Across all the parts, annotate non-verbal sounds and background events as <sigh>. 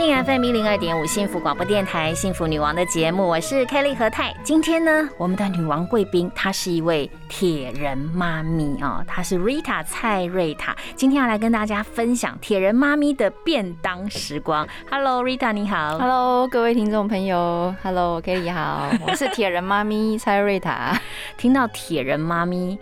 听 FM 一零二点五幸福广播电台《幸福女王》的节目，我是 Kelly 何泰。今天呢，我们的女王贵宾她是一位铁人妈咪哦，她是 Rita 蔡瑞塔。今天要来跟大家分享铁人妈咪的便当时光。Hello Rita，你好。Hello，各位听众朋友，Hello Kelly 好，<laughs> 我是铁人妈咪蔡瑞塔。听到铁人妈咪，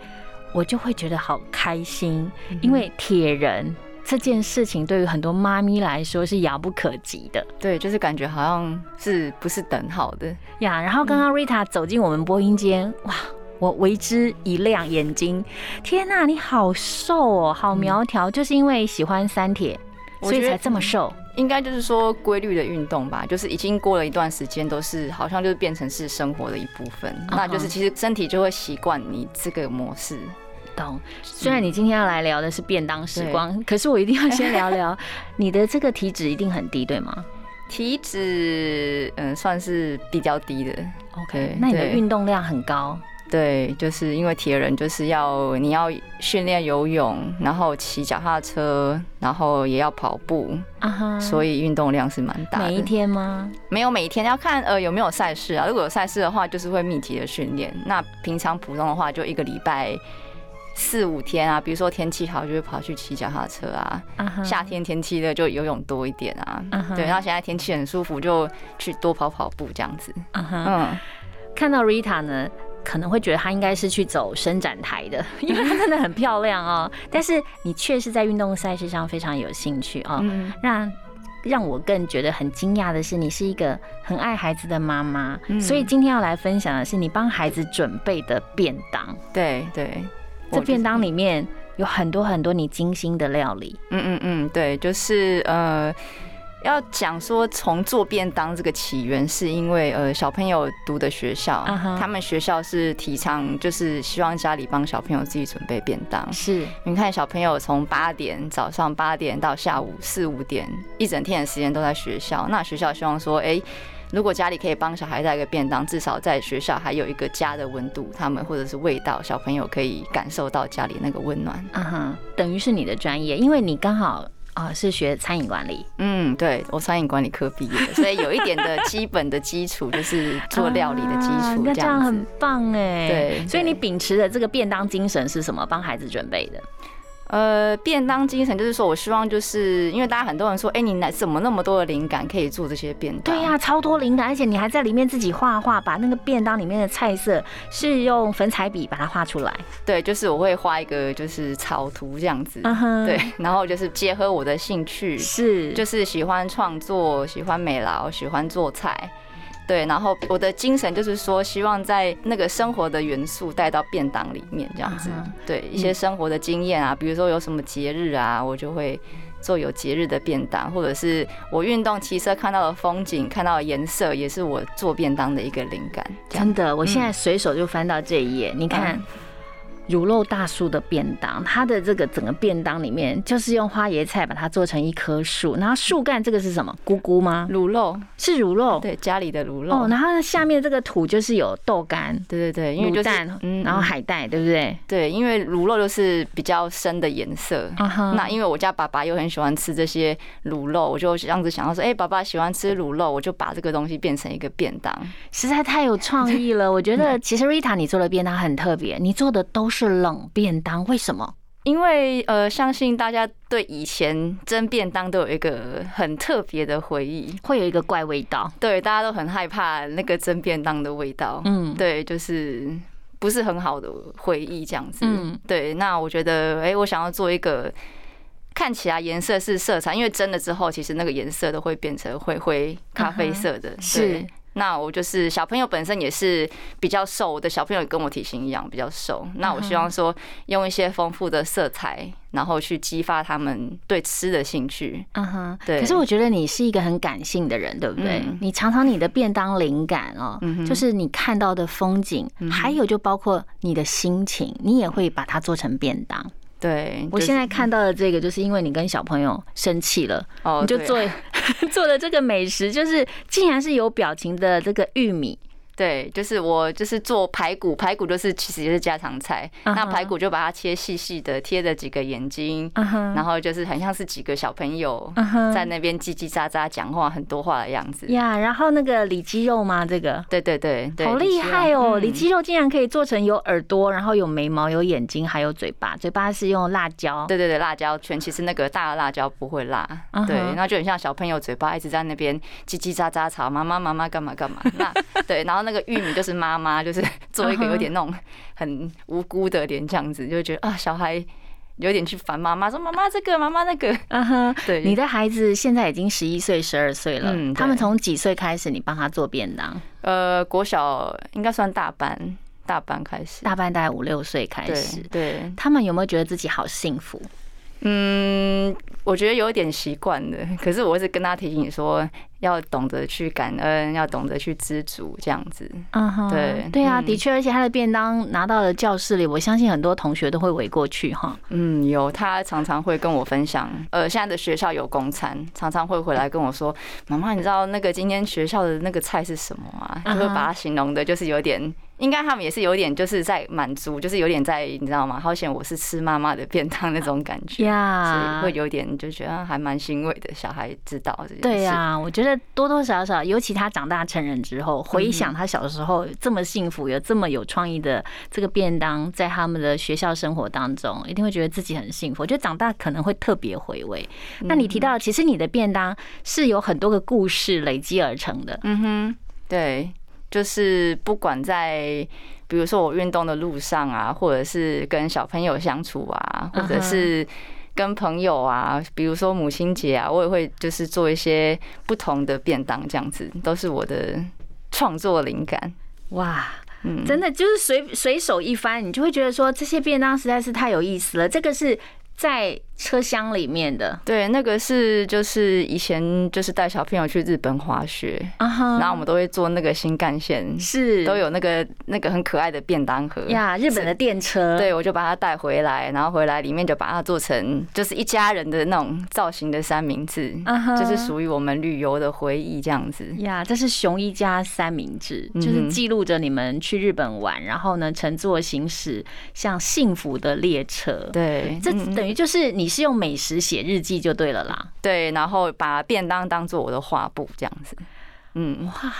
我就会觉得好开心，因为铁人。这件事情对于很多妈咪来说是遥不可及的，对，就是感觉好像是不是等好的呀。然后刚刚 Rita 走进我们播音间，哇，我为之一亮，眼睛，天呐，你好瘦哦，好苗条，就是因为喜欢三铁，所以才这么瘦。应该就是说规律的运动吧，就是已经过了一段时间，都是好像就是变成是生活的一部分，那就是其实身体就会习惯你这个模式。懂。虽然你今天要来聊的是便当时光，可是我一定要先聊聊 <laughs> 你的这个体脂一定很低，对吗？体脂嗯算是比较低的。OK，那你的运动量很高。对，就是因为铁人就是要你要训练游泳，然后骑脚踏车，然后也要跑步，啊哈，所以运动量是蛮大的。每一天吗？没有每一天，要看呃有没有赛事啊。如果有赛事的话，就是会密集的训练。那平常普通的话，就一个礼拜四五天啊。比如说天气好，就会跑去骑脚踏车啊。夏天天气热就游泳多一点啊。对，然后现在天气很舒服，就去多跑跑步这样子。嗯，看到 Rita 呢。可能会觉得她应该是去走伸展台的，<laughs> 因为她真的很漂亮哦。但是你确实在运动赛事上非常有兴趣哦。让让我更觉得很惊讶的是，你是一个很爱孩子的妈妈。所以今天要来分享的是你帮孩子准备的便当。对对，这便当里面有很多很多你精心的料理。嗯嗯嗯，对，就是呃。要讲说从做便当这个起源，是因为呃小朋友读的学校，他们学校是提倡就是希望家里帮小朋友自己准备便当。是，你看小朋友从八点早上八点到下午四五点，一整天的时间都在学校。那学校希望说，哎，如果家里可以帮小孩带个便当，至少在学校还有一个家的温度，他们或者是味道，小朋友可以感受到家里那个温暖。嗯哼，等于是你的专业，因为你刚好。啊，是学餐饮管理。嗯，对我餐饮管理科毕业的，所以有一点的基本的基础，就是做料理的基础。那这样很棒哎。对，所以你秉持的这个便当精神是什么？帮孩子准备的？呃，便当精神就是说，我希望就是因为大家很多人说，哎，你哪怎么那么多的灵感可以做这些便当？对呀，超多灵感，而且你还在里面自己画画，把那个便当里面的菜色是用粉彩笔把它画出来。对，就是我会画一个就是草图这样子。嗯对，<laughs> 然后就是结合我的兴趣，是就是喜欢创作，喜欢美劳，喜欢做菜。对，然后我的精神就是说，希望在那个生活的元素带到便当里面，这样子。对，一些生活的经验啊，比如说有什么节日啊，我就会做有节日的便当，或者是我运动骑车看到的风景、看到的颜色，也是我做便当的一个灵感。真的，我现在随手就翻到这一页，你看。乳肉大树的便当，它的这个整个便当里面就是用花椰菜把它做成一棵树，然后树干这个是什么？菇菇吗？乳肉是乳肉，对，家里的乳肉。哦，然后下面这个土就是有豆干，对对对，因为卤蛋，嗯，然后海带，对不对？对，因为乳肉就是比较深的颜色。那因为我家爸爸又很喜欢吃这些乳肉，我就这样子想到说，哎，爸爸喜欢吃乳肉，我就把这个东西变成一个便当，实在太有创意了。我觉得 <laughs> 其实 Rita 你做的便当很特别，你做的都是。是冷便当，为什么？因为呃，相信大家对以前蒸便当都有一个很特别的回忆，会有一个怪味道。对，大家都很害怕那个蒸便当的味道。嗯，对，就是不是很好的回忆这样子。嗯，对。那我觉得，哎，我想要做一个看起来颜色是色彩，因为蒸了之后，其实那个颜色都会变成灰灰咖啡色的。是。那我就是小朋友本身也是比较瘦，我的小朋友跟我体型一样比较瘦。那我希望说用一些丰富的色彩，然后去激发他们对吃的兴趣。嗯哼，对可是我觉得你是一个很感性的人，对不对？嗯你常常你的便当灵感哦，嗯就是你看到的风景，还有就包括你的心情，你也会把它做成便当。对，就是我现在看到的这个，就是因为你跟小朋友生气了，哦你就做 <laughs> 做的这个美食，就是竟然是有表情的这个玉米。对，就是我就是做排骨，排骨就是其实也是家常菜。那排骨就把它切细细的，贴着几个眼睛，然后就是很像是几个小朋友在那边叽叽喳喳讲话很多话的样子。呀，然后那个里脊肉吗？这个对对对對，好厉害哦！里里脊肉竟然可以做成有耳朵，然后有眉毛、有眼睛，还有嘴巴。嘴巴是用辣椒。对对对，辣椒圈其实那个大的辣椒不会辣，对，那就很像小朋友嘴巴一直在那边叽叽喳喳吵妈妈妈妈干嘛干嘛。那 <laughs> 对，然后那个玉米就是妈妈，就是 <laughs> 做一个有点那种很无辜的脸这样子，就会觉得啊，小孩有点去烦妈妈，说妈妈这个，妈妈那个。嗯哼，对，你的孩子现在已经十一岁、十二岁了。嗯他们从几岁开始你帮他做便当？呃国小应该算大班，大班开始。大班大概五六岁开始。对，他们有没有觉得自己好幸福？嗯，我觉得有点习惯的，可是我一直跟他提醒说，要懂得去感恩，要懂得去知足，这样子。嗯哼，对对啊，嗯的确，而且他的便当拿到了教室里，我相信很多同学都会围过去哈。嗯，有，他常常会跟我分享，呃，现在的学校有公餐，常常会回来跟我说，妈妈，你知道那个今天学校的那个菜是什么吗？就会把它形容的，就是有点，应该他们也是有点，就是在满足，就是有点在，你知道吗？好险我是吃妈妈的便当那种感觉。所呀以会有点就觉得啊还蛮欣慰的，小孩知道这件事。对呀、我觉得多多少少，尤其他长大成人之后，回想他小时候这么幸福，有这么有创意的这个便当，在他们的学校生活当中，一定会觉得自己很幸福。我觉得长大可能会特别回味。那你提到，其实你的便当是有很多个故事累积而成的。嗯哼，对，就是不管在比如说我运动的路上啊，或者是跟小朋友相处啊，或者是跟朋友啊，比如说母亲节啊，我也会就是做一些不同的便当，这样子都是我的创作灵感。哇，嗯，真的就是随随手一翻，你就会觉得说这些便当实在是太有意思了。这个是在车厢里面的。对，那个是就是以前就是带小朋友去日本滑雪，然后我们都会坐那个新干线，是。都有那个那个很可爱的便当盒。呀，日本的电车，对，我就把它带回来，然后回来里面就把它做成就是一家人的那种造型的三明治，就是属于我们旅游的回忆这样子。呀，这是熊一家三明治，嗯就是记录着你们去日本玩，然后呢乘坐行驶像幸福的列车。，对，这嗯。等于就是你是用美食写日记就对了啦。对，然后把便当当做我的画布这样子。嗯哇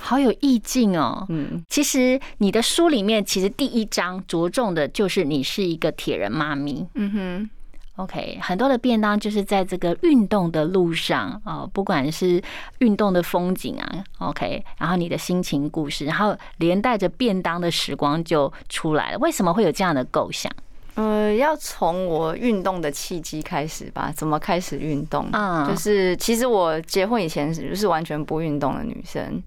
好有意境哦。嗯，其实你的书里面，其实第一章着重的就是你是一个铁人妈咪。嗯哼，OK，很多的便当就是在这个运动的路上哦，不管是运动的风景啊，OK，然后你的心情故事，然后连带着便当的时光就出来了。为什么会有这样的构想？呃，要从我运动的契机开始吧。怎么开始运动？嗯就是其实我结婚以前是是完全不运动的女生。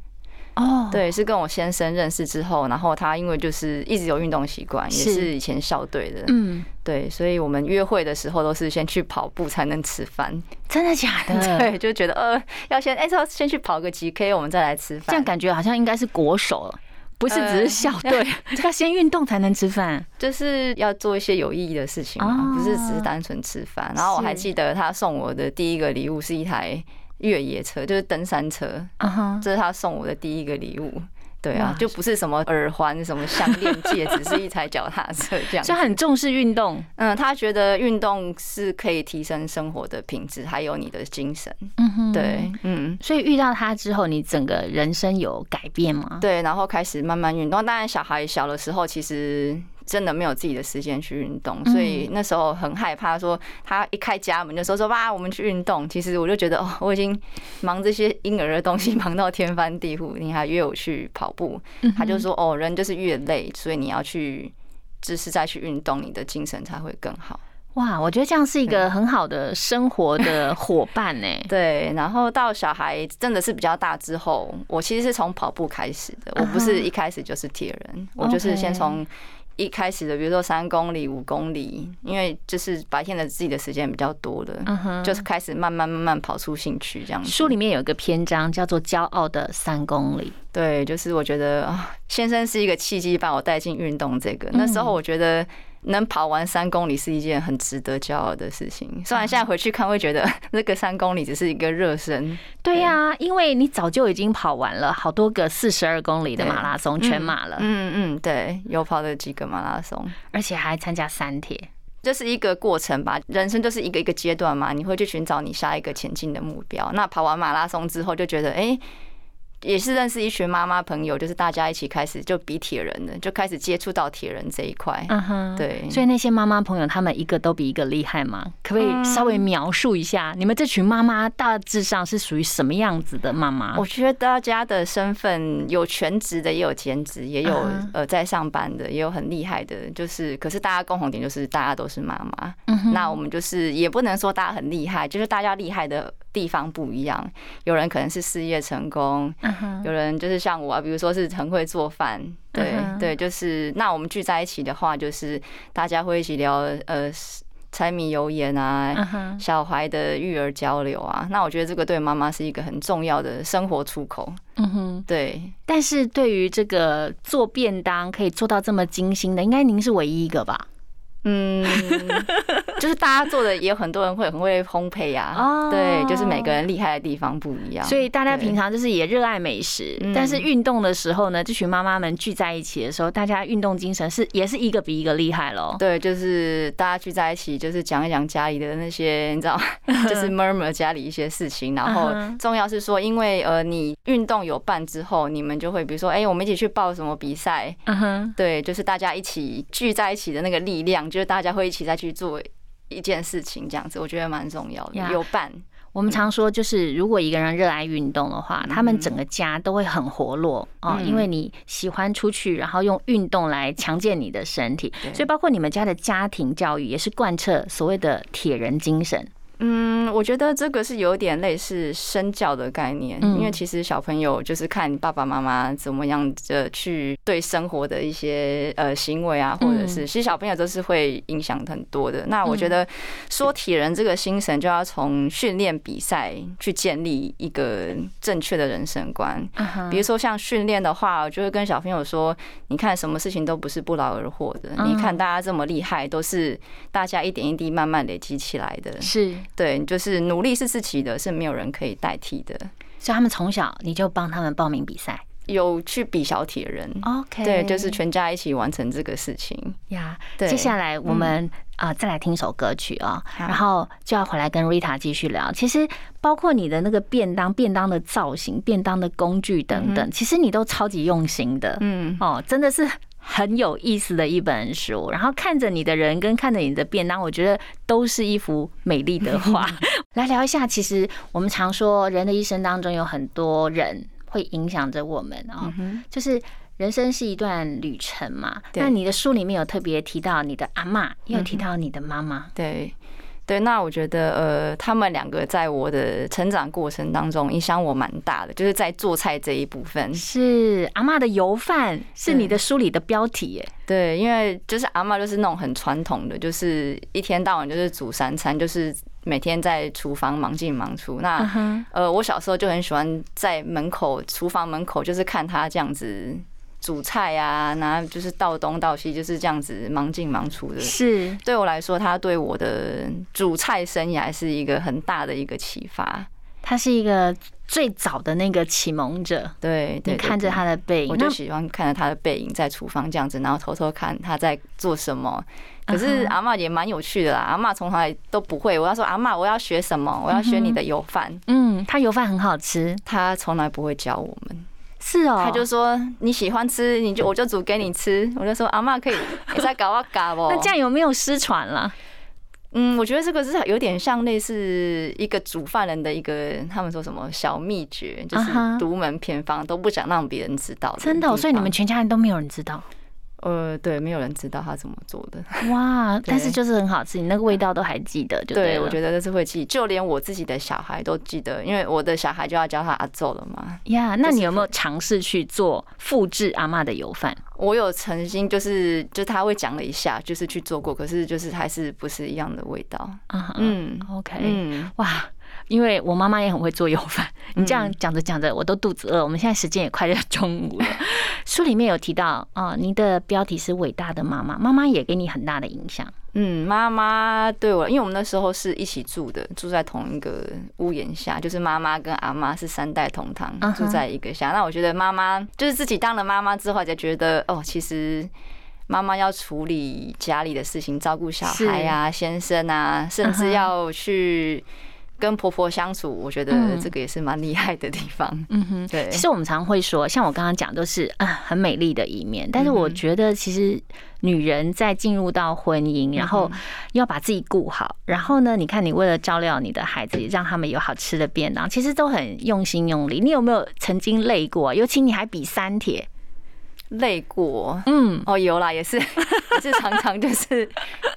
哦，对，是跟我先生认识之后，然后他因为就是一直有运动习惯，也是是以前校队的，嗯，对，所以我们约会的时候都是先去跑步才能吃饭，真的假的？，<laughs> 对，就觉得呃要先哎，要先去跑个几 K，我们再来吃饭，这样感觉好像应该是国手了。不是只是笑，<laughs> 对，要先运动才能吃饭。就是要做一些有意义的事情嘛，哦不是只是单纯吃饭。然后我还记得他送我的第一个礼物是一台越野车，就是登山车，这是他送我的第一个礼物。对啊，就不是什么耳环、什么项链、戒指，是一台脚踏车这样所。以很重视运动。嗯，他觉得运动是可以提升生活的品质，还有你的精神。嗯哼，对，嗯，所以遇到他之后，你整个人生有改变吗？对，然后开始慢慢运动。当然，小孩小的时候，其实真的没有自己的时间去运动，所以那时候很害怕，说他一开家门就说说哇，我们去运动。其实我就觉得哦，我已经忙这些婴儿的东西忙到天翻地覆，你还约我去跑步，他就说哦，人就是越累，所以你要去。就是再去运动，你的精神才会更好。哇，我觉得这样是一个很好的生活的伙伴呢。<laughs> 对，然后到小孩真的是比较大之后，我其实是从跑步开始的，我不是一开始就是铁人，我就是先从。一开始的，比如说三公里、五公里，因为就是白天的自己的时间比较多的，就是开始慢慢慢慢跑出兴趣这样。书里面有一个篇章叫做《骄傲的三公里》，对，就是我觉得啊，先生是一个契机，把我带进运动这个。那时候我觉得。能跑完三公里是一件很值得骄傲的事情。虽然现在回去看会觉得 <laughs> 那个三公里只是一个热身。对呀，因为你早就已经跑完了好多个四十二公里的马拉松全马了。嗯嗯，对，有跑了几个马拉松，而且还参加三铁，这是一个过程吧。人生就是一个一个阶段嘛，你会去寻找你下一个前进的目标。那跑完马拉松之后，就觉得哎。也是认识一群妈妈朋友，就是大家一起开始就比铁人的，就开始接触到铁人这一块。嗯哼，对。所以那些妈妈朋友，他们一个都比一个厉害吗？可不可以稍微描述一下，你们这群妈妈大致上是属于什么样子的妈妈？我觉得大家的身份有全职的，也有兼职，也有呃在上班的，也有很厉害的。就是可是大家共同点就是大家都是妈妈。嗯那我们就是也不能说大家很厉害，就是大家厉害的。地方不一样，有人可能是事业成功，有人就是像我啊，比如说是很会做饭，对对，就是那我们聚在一起的话，就是大家会一起聊呃柴米油盐啊，小孩的育儿交流啊，那我觉得这个对妈妈是一个很重要的生活出口，嗯哼，对。但是对于这个做便当可以做到这么精心的，应该您是唯一一个吧？嗯，<laughs> 就是大家做的也有很多人会很会烘焙呀，对，就是每个人厉害的地方不一样。所以大家平常就是也热爱美食，但是运动的时候呢，这群妈妈们聚在一起的时候，大家运动精神是也是一个比一个厉害喽。对，就是大家聚在一起，就是讲一讲家里的那些，你知道，<laughs> 就是 murmur 家里一些事情。然后重要是说，因为呃，你运动有伴之后，你们就会比如说，哎，我们一起去报什么比赛？嗯哼，对，就是大家一起聚在一起的那个力量。就是大家会一起再去做一件事情，这样子我觉得蛮重要的。有伴，我们常说，就是如果一个人热爱运动的话，他们整个家都会很活络哦，因为你喜欢出去，然后用运动来强健你的身体，所以包括你们家的家庭教育也是贯彻所谓的铁人精神。嗯，我觉得这个是有点类似身教的概念，因为其实小朋友就是看爸爸妈妈怎么样的去对生活的一些呃行为啊，或者是其实小朋友都是会影响很多的。那我觉得说体人这个精神，就要从训练比赛去建立一个正确的人生观。比如说像训练的话，我就会跟小朋友说，你看什么事情都不是不劳而获的，你看大家这么厉害，都是大家一点一滴慢慢累积起来的。是。对，就是努力是自己的，是没有人可以代替的。所以他们从小你就帮他们报名比赛，有去比小铁人。OK，对，就是全家一起完成这个事情呀。接下来我们啊再来听首歌曲啊，然后就要回来跟 Rita 继续聊。其实包括你的那个便当、便当的造型、便当的工具等等，其实你都超级用心的。嗯，哦，真的是。很有意思的一本书，然后看着你的人跟看着你的便当，我觉得都是一幅美丽的画。<laughs> 来聊一下，其实我们常说人的一生当中有很多人会影响着我们啊，就是人生是一段旅程嘛。那你的书里面有特别提到你的阿妈，也有提到你的妈妈，对。对，那我觉得呃，他们两个在我的成长过程当中影响我蛮大的，就是在做菜这一部分。是阿妈的油饭，是你的书里的标题耶。对，因为就是阿妈就是那种很传统的，就是一天到晚就是煮三餐，就是每天在厨房忙进忙出。那呃，我小时候就很喜欢在门口厨房门口，就是看他这样子。煮菜啊，然后就是到东到西，就是这样子忙进忙出的。是对我来说，他对我的煮菜生涯是一个很大的一个启发。他是一个最早的那个启蒙者。对，你看着他的背影，我就喜欢看着他的背影在厨房这样子，然后偷偷看他在做什么。可是阿妈也蛮有趣的啦，阿妈从来都不会。我要说阿妈，我要学什么？我要学你的油饭。嗯，他油饭很好吃，他从来不会教我们。是哦，他就说你喜欢吃，你就我就煮给你吃。我就说阿妈可以，你再搞啊搞不？<laughs> 那这样有没有失传了？嗯，我觉得这个是有点像类似一个煮饭人的一个，他们说什么小秘诀，就是独门偏方，都不想让别人知道。真的，所以你们全家人都没有人知道。呃，对，没有人知道他怎么做的。<laughs> 哇，但是就是很好吃，你那个味道都还记得，就对我觉得这是会记，就连我自己的小孩都记得，因为我的小孩就要叫他阿奏了嘛。呀，那你有没有尝试去做复制阿妈的油饭？我有曾经就是就他会讲了一下，就是去做过，可是就是还是不是一样的味道。嗯，OK，嗯，哇。因为我妈妈也很会做油饭，<laughs> 你这样讲着讲着，我都肚子饿。我们现在时间也快要中午了。<laughs> 书里面有提到啊，您的标题是伟大的妈妈，妈妈也给你很大的影响。嗯，妈妈对我，因为我们那时候是一起住的，住在同一个屋檐下，就是妈妈跟阿妈是三代同堂，住在一个下。那我觉得妈妈就是自己当了妈妈之后，才觉得哦，其实妈妈要处理家里的事情，照顾小孩啊、先生啊，甚至要去。跟婆婆相处，我觉得这个也是蛮厉害的地方。嗯哼，<laughs> 对。其实我们常会说，像我刚刚讲，都是啊很美丽的一面。但是我觉得，其实女人在进入到婚姻，然后要把自己顾好，然后呢，你看你为了照料你的孩子，让他们有好吃的便当，其实都很用心用力。你有没有曾经累过？尤其你还比三铁。累过，嗯，哦，有啦，也是，<laughs> 也是常常就是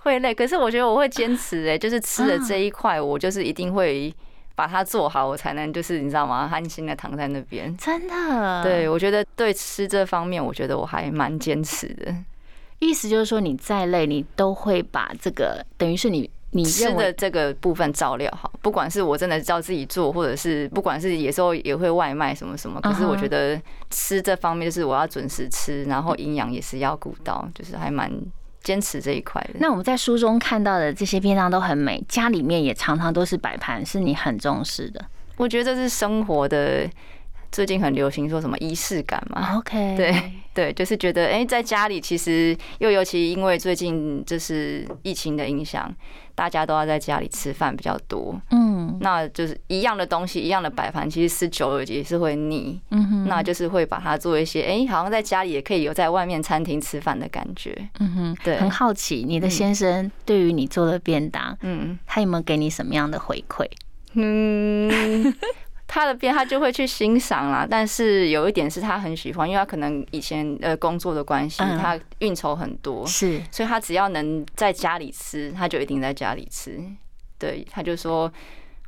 会累。可是我觉得我会坚持，哎，就是吃的这一块，我就是一定会把它做好，我才能就是你知道吗？安心的躺在那边。真的？对，我觉得对吃这方面，我觉得我还蛮坚持的。意思就是说，你再累，你都会把这个，等于是你。你吃的这个部分照料好，不管是我真的照自己做，或者是不管是有时候也会外卖什么什么，可是我觉得吃这方面就是我要准时吃，然后营养也是要顾到，就是还蛮坚持这一块的。那我们在书中看到的这些便当都很美，家里面也常常都是摆盘，是你很重视的。我觉得这是生活的。最近很流行说什么仪式感嘛？OK，<laughs> 对对，就是觉得哎，在家里其实又尤其因为最近就是疫情的影响，大家都要在家里吃饭比较多。嗯，那就是一样的东西，一样的摆盘，其实吃久了也是会腻。嗯哼，那就是会把它做一些哎，好像在家里也可以有在外面餐厅吃饭的感觉。嗯哼，对，很好奇你的先生对于你做的便当，嗯，他有没有给你什么样的回馈？嗯。<laughs> 他的边他就会去欣赏啦，但是有一点是他很喜欢，因为他可能以前呃工作的关系，他运筹很多，是，所以他只要能在家里吃，他就一定在家里吃。对，他就说。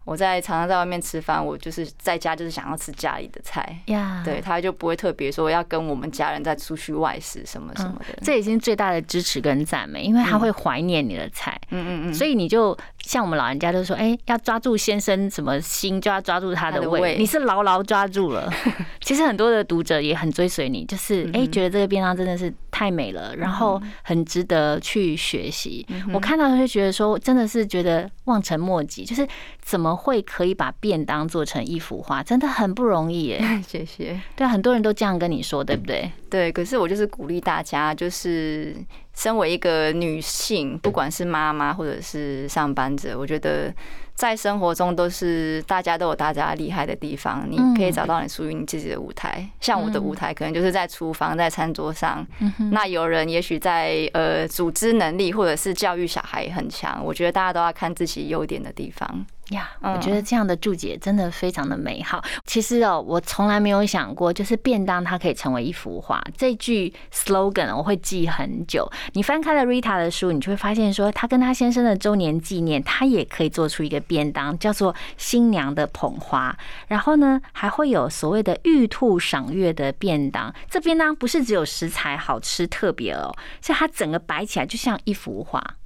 我在常常在外面吃饭，我就是在家就是想要吃家里的菜，呀，对他就不会特别说要跟我们家人再出去外食什么什么的。这已经最大的支持跟赞美，因为他会怀念你的菜，嗯嗯嗯，所以你就像我们老人家都说，哎，要抓住先生什么心，就要抓住他的胃，你是牢牢抓住了。<laughs> 其实很多的读者也很追随你，就是哎，觉得这个便当真的是太美了，然后很值得去学习。我看到就觉得说，真的是觉得望尘莫及，就是怎么。会可以把便当做成一幅画，真的很不容易耶！<laughs> 谢谢。对，很多人都这样跟你说，对不对？对，可是我就是鼓励大家，就是身为一个女性，不管是妈妈或者是上班者，我觉得。在生活中都是大家都有大家厉害的地方，你可以找到你属于你自己的舞台。像我的舞台可能就是在厨房，在餐桌上。那有人也许在呃组织能力或者是教育小孩很强。我觉得大家都要看自己优点的地方呀。我觉得这样的注解真的非常的美好。其实哦，我从来没有想过，就是便当它可以成为一幅画。这句 slogan 我会记很久。你翻开了 Rita 的书，你就会发现说，她跟她先生的周年纪念，她也可以做出一个。便当叫做新娘的捧花，然后呢还会有所谓的玉兔赏月的便当。这便当不是只有食材好吃特别哦，是它整个摆起来就像一幅画。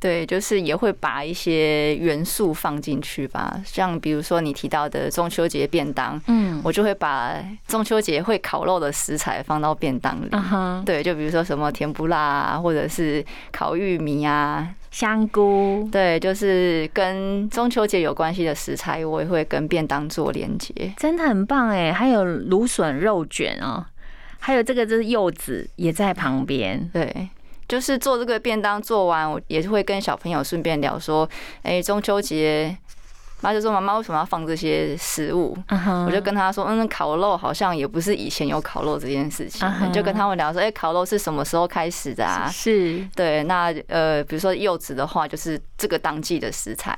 对，就是也会把一些元素放进去吧，像比如说你提到的中秋节便当，嗯，我就会把中秋节会烤肉的食材放到便当里。对，就比如说什么甜不辣啊，或者是烤玉米啊。香菇，对，就是跟中秋节有关系的食材，我也会跟便当做连接，真的很棒哎！还有芦笋肉卷哦，还有这个就是柚子也在旁边，对，就是做这个便当做完，我也是会跟小朋友顺便聊说，哎，中秋节。妈就说：“妈妈为什么要放这些食物？”我就跟他说：“嗯，烤肉好像也不是以前有烤肉这件事情。”就跟他们聊说：“哎，烤肉是什么时候开始的啊？”是，对。那呃，比如说柚子的话，就是这个当季的食材，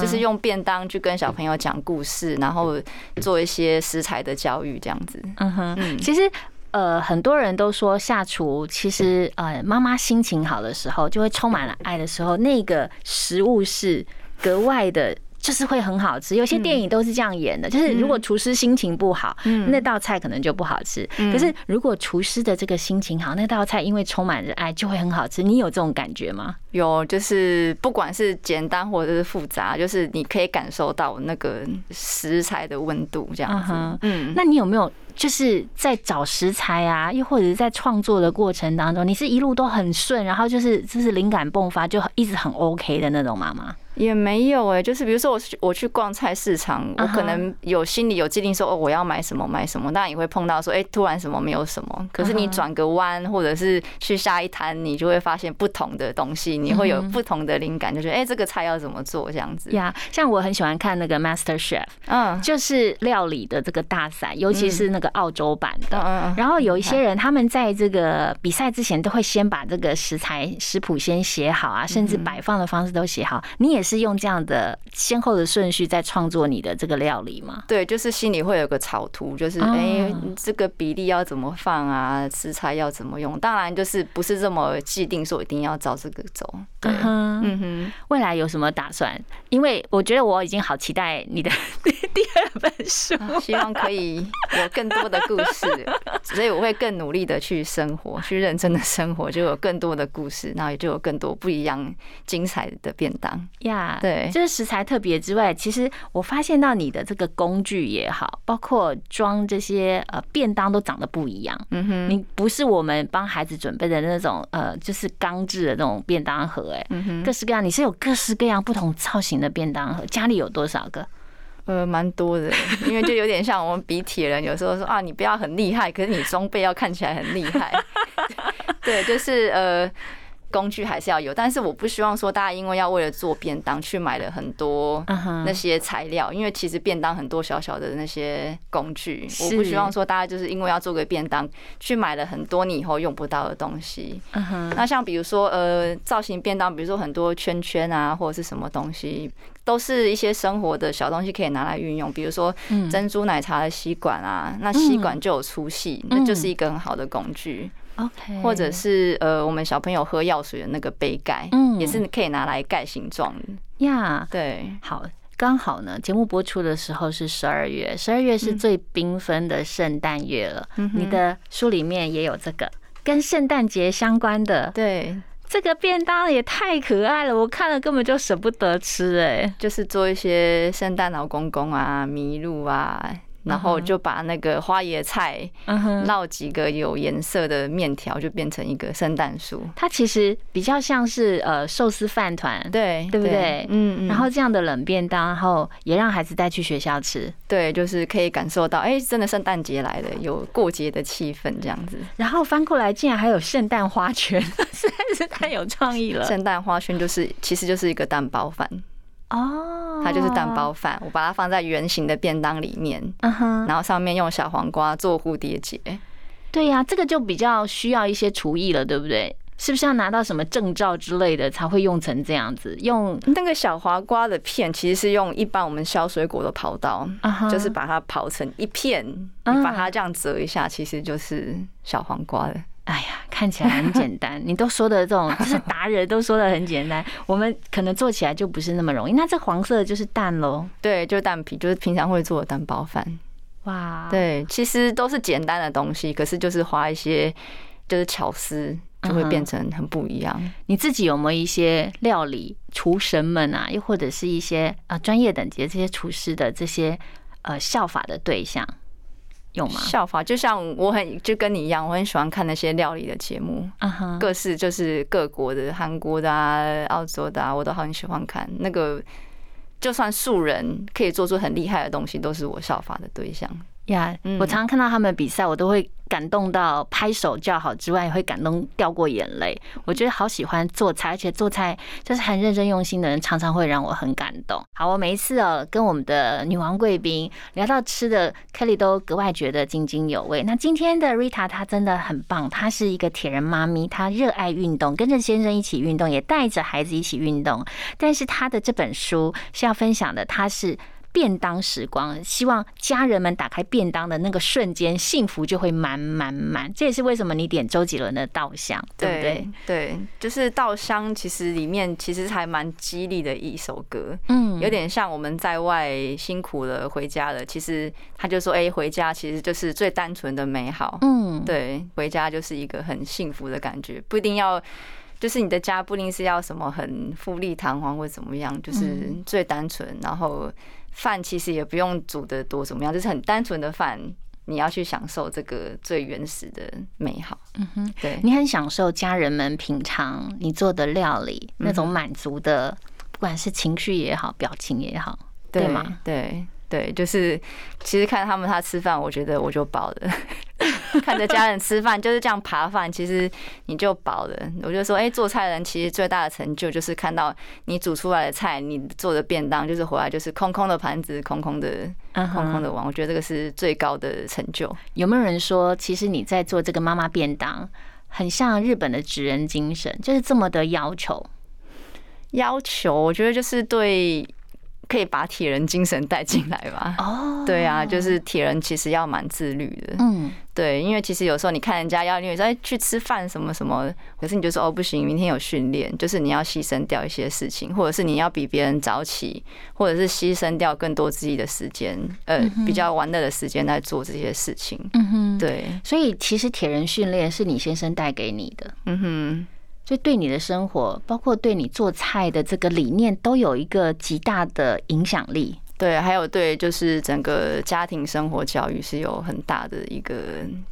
就是用便当去跟小朋友讲故事，然后做一些食材的教育，这样子。嗯哼，其实。呃，很多人都说下厨其实呃，妈妈心情好的时候，就会充满了爱的时候，那个食物是格外的。就是会很好吃，有些电影都是这样演的。就是如果厨师心情不好，那道菜可能就不好吃。可是如果厨师的这个心情好，那道菜因为充满着爱，就会很好吃。你有这种感觉吗？有，就是不管是简单或者是复杂，就是你可以感受到那个食材的温度这样子。嗯，那你有没有就是在找食材啊，又或者是在创作的过程当中，你是一路都很顺，然后就是就是灵感迸发，就一直很 OK 的那种妈妈？也没有哎，就是比如说我去我去逛菜市场，我可能有心里有既定说哦我要买什么买什么，当然也会碰到说哎突然什么没有什么，可是你转个弯或者是去下一摊，你就会发现不同的东西，你会有不同的灵感，就觉得哎这个菜要怎么做这样子。呀，像我很喜欢看那个 Master Chef，嗯，就是料理的这个大赛，尤其是那个澳洲版的。然后有一些人他们在这个比赛之前都会先把这个食材食谱先写好啊，甚至摆放的方式都写好，你也。是用这样的先后的顺序在创作你的这个料理吗？对，就是心里会有个草图，就是哎，这个比例要怎么放啊？食材要怎么用？当然就是不是这么既定说一定要照这个走。对，嗯哼。未来有什么打算？因为我觉得我已经好期待你的 <laughs> 第二本书，希望可以有更多的故事，<laughs> 所以我会更努力的去生活，去认真的生活，就有更多的故事，然后也就有更多不一样精彩的便当。呀，对，就是食材特别之外，其实我发现到你的这个工具也好，包括装这些呃便当都长得不一样。嗯哼，你不是我们帮孩子准备的那种呃，就是钢制的那种便当盒，哎，嗯各式各样，你是有各式各样不同造型的便当盒，家里有多少个？呃，蛮多的，<laughs> 因为就有点像我们比铁人，有时候说啊，你不要很厉害，可是你装备要看起来很厉害。<laughs> 对，就是呃。工具还是要有，但是我不希望说大家因为要为了做便当去买了很多那些材料，因为其实便当很多小小的那些工具，我不希望说大家就是因为要做个便当去买了很多你以后用不到的东西。那像比如说呃造型便当，比如说很多圈圈啊或者是什么东西，都是一些生活的小东西可以拿来运用，比如说珍珠奶茶的吸管啊，那吸管就有粗细，那就是一个很好的工具。OK，或者是呃，我们小朋友喝药水的那个杯盖，嗯，也是可以拿来盖形状的。呀。对，好，刚好呢，节目播出的时候是十二月，十二月是最缤纷的圣诞月了。你的书里面也有这个跟圣诞节相关的，对，这个便当也太可爱了，我看了根本就舍不得吃，哎，就是做一些圣诞老公公啊、麋鹿啊。然后就把那个花椰菜烙几个有颜色的面条，就变成一个圣诞树。它其实比较像是呃寿司饭团，对对不对？嗯嗯。然后这样的冷便当，然后也让孩子带去学校吃。对，就是可以感受到，哎，真的圣诞节来了，有过节的气氛这样子。然后翻过来，竟然还有圣诞花圈，<laughs> 实在是太有创意了。圣诞花圈就是，其实就是一个蛋包饭。哦，它就是蛋包饭，我把它放在圆形的便当里面，嗯哼，然后上面用小黄瓜做蝴蝶结。对呀，这个就比较需要一些厨艺了，对不对？是不是要拿到什么证照之类的才会用成这样子？用那个小黄瓜的片，其实是用一般我们削水果的刨刀，就是把它刨成一片，你把它这样折一下，其实就是小黄瓜了。哎呀，看起来很简单，你都说的这种 <laughs> 就是达人都说的很简单，我们可能做起来就不是那么容易。那这黄色的就是蛋喽？对，就是蛋皮，就是平常会做的蛋包饭。哇，对，其实都是简单的东西，可是就是花一些就是巧思，就会变成很不一样。你自己有没有一些料理厨神们啊，又或者是一些啊专业等级的这些厨师的这些呃效法的对象？有吗？效法就像我很就跟你一样，我很喜欢看那些料理的节目，各式就是各国的、韩国的啊、澳洲的啊，我都很喜欢看。那个就算素人可以做出很厉害的东西，都是我效法的对象。呀，我常常看到他们比赛，我都会感动到拍手叫好之外，也会感动掉过眼泪。我觉得好喜欢做菜，而且做菜就是很认真用心的人，常常会让我很感动。好，我每一次哦跟我们的女王贵宾聊到吃的，Kelly 都格外觉得津津有味。那今天的 Rita 她真的很棒，她是一个铁人妈咪，她热爱运动，跟着先生一起运动，也带着孩子一起运动。但是她的这本书是要分享的，她是。便当时光，希望家人们打开便当的那个瞬间，幸福就会满满满。这也是为什么你点周杰伦的《稻香》，对不对？对，就是《稻香》，其实里面其实还蛮激励的一首歌，嗯，有点像我们在外辛苦了回家了，其实他就说，哎，回家其实就是最单纯的美好，嗯，对，回家就是一个很幸福的感觉，不一定要。就是你的家不一定是要什么很富丽堂皇或怎么样，就是最单纯。然后饭其实也不用煮的多怎么样，就是很单纯的饭，你要去享受这个最原始的美好。嗯哼，对你很享受家人们品尝你做的料理那种满足的，不管是情绪也好，表情也好，对吗？对。对，就是其实看他们他吃饭，我觉得我就饱了。<laughs> 看着家人吃饭就是这样扒饭，其实你就饱了。我就说，哎，做菜的人其实最大的成就就是看到你煮出来的菜，你做的便当，就是回来就是空空的盘子，空空的空空的碗。我觉得这个是最高的成就。有没有人说，其实你在做这个妈妈便当，很像日本的职人精神，就是这么的要求？要求，我觉得就是对。可以把铁人精神带进来吧？哦，对啊，就是铁人其实要蛮自律的。嗯，对，因为其实有时候你看人家要，你说去吃饭什么什么，可是你就说哦不行，明天有训练，就是你要牺牲掉一些事情，或者是你要比别人早起，或者是牺牲掉更多自己的时间，呃，比较玩乐的时间来做这些事情。嗯哼，对，所以其实铁人训练是你先生带给你的。嗯哼。所以对你的生活，包括对你做菜的这个理念，都有一个极大的影响力。对，还有对，就是整个家庭生活教育是有很大的一个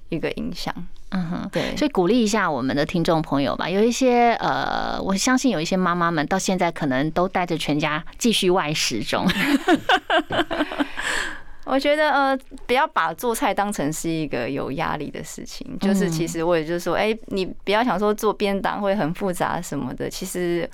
一个影响。嗯哼，对。所以鼓励一下我们的听众朋友吧。有一些呃，我相信有一些妈妈们到现在可能都带着全家继续外食中。<laughs> 我觉得呃，不要把做菜当成是一个有压力的事情。就是其实我也就是说，哎，你不要想说做便当会很复杂什么的。其实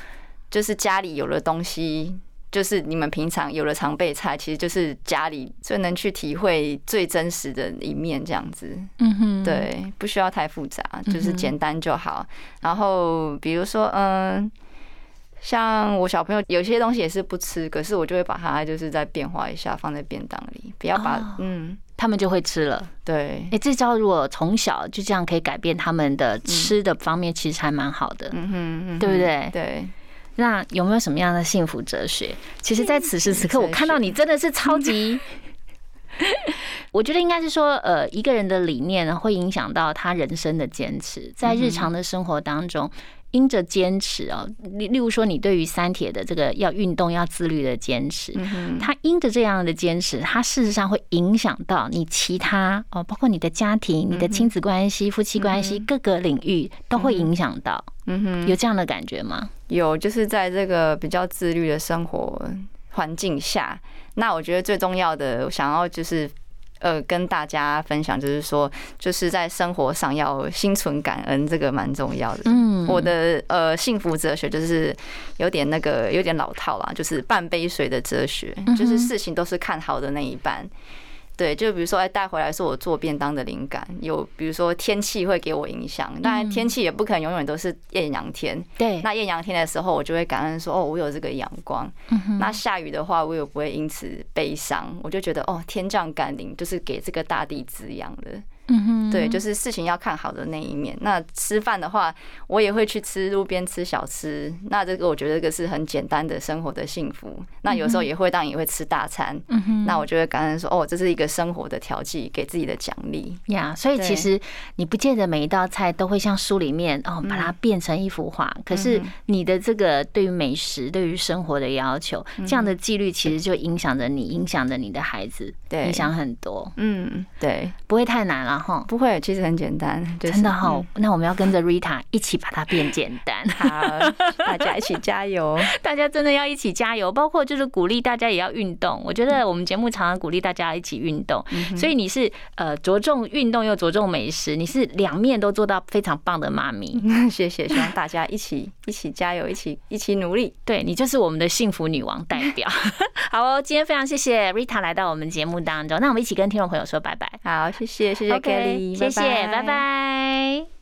就是家里有了东西，就是你们平常有了常备菜，其实就是家里最能去体会最真实的一面这样子。嗯哼，对，不需要太复杂，就是简单就好。然后比如说，嗯。像我小朋友有些东西也是不吃，可是我就会把它就是再变化一下，放在便当里，不要把嗯，他们就会吃了。对，哎，这招如果从小就这样可以改变他们的吃的方面，其实还蛮好的，嗯哼，对不对？对。那有没有什么样的幸福哲学？其实，在此时此刻，我看到你真的是超级，<laughs> 我觉得应该是说，呃，一个人的理念会影响到他人生的坚持，在日常的生活当中。因着坚持哦，例例如说，你对于三铁的这个要运动、要自律的坚持，他因着这样的坚持，他事实上会影响到你其他哦，包括你的家庭、你的亲子关系、夫妻关系各个领域都会影响到。嗯哼，有这样的感觉吗？有，就是在这个比较自律的生活环境下，那我觉得最重要的，想要就是。呃，跟大家分享，就是说，就是在生活上要心存感恩，这个蛮重要的。嗯，我的呃幸福哲学就是有点那个有点老套啦，就是半杯水的哲学，就是事情都是看好的那一半。对，就比如说，哎，带回来是我做便当的灵感。有，比如说天气会给我影响，当然天气也不可能永远都是艳阳天。对，那艳阳天的时候，我就会感恩说，哦，我有这个阳光。那下雨的话，我也不会因此悲伤，我就觉得，哦，天降甘霖，就是给这个大地滋养的。嗯哼，对，就是事情要看好的那一面。那吃饭的话，我也会去吃路边吃小吃。那这个我觉得这个是很简单的生活的幸福。那有时候也会当然也会吃大餐。嗯哼，那我就会感恩说，哦，这是一个生活的调剂，给自己的奖励呀。所以其实你不见得每一道菜都会像书里面哦，把它变成一幅画。可是你的这个对于美食、对于生活的要求，这样的纪律其实就影响着你，影响着你的孩子，对，影响很多。嗯，对，不会太难了。不会，其实很简单，真的好。那我们要跟着 Rita 一起把它变简单。<laughs> 好，大家一起加油！<laughs> 大家真的要一起加油，包括就是鼓励大家也要运动。我觉得我们节目常常鼓励大家一起运动，所以你是呃着重运动又着重美食，你是两面都做到非常棒的妈咪。<laughs> 谢谢，希望大家一起一起加油，一起一起努力。对你就是我们的幸福女王代表。好哦，今天非常谢谢 Rita 来到我们节目当中，那我们一起跟听众朋友说拜拜。好，谢谢，谢谢可以谢谢拜拜。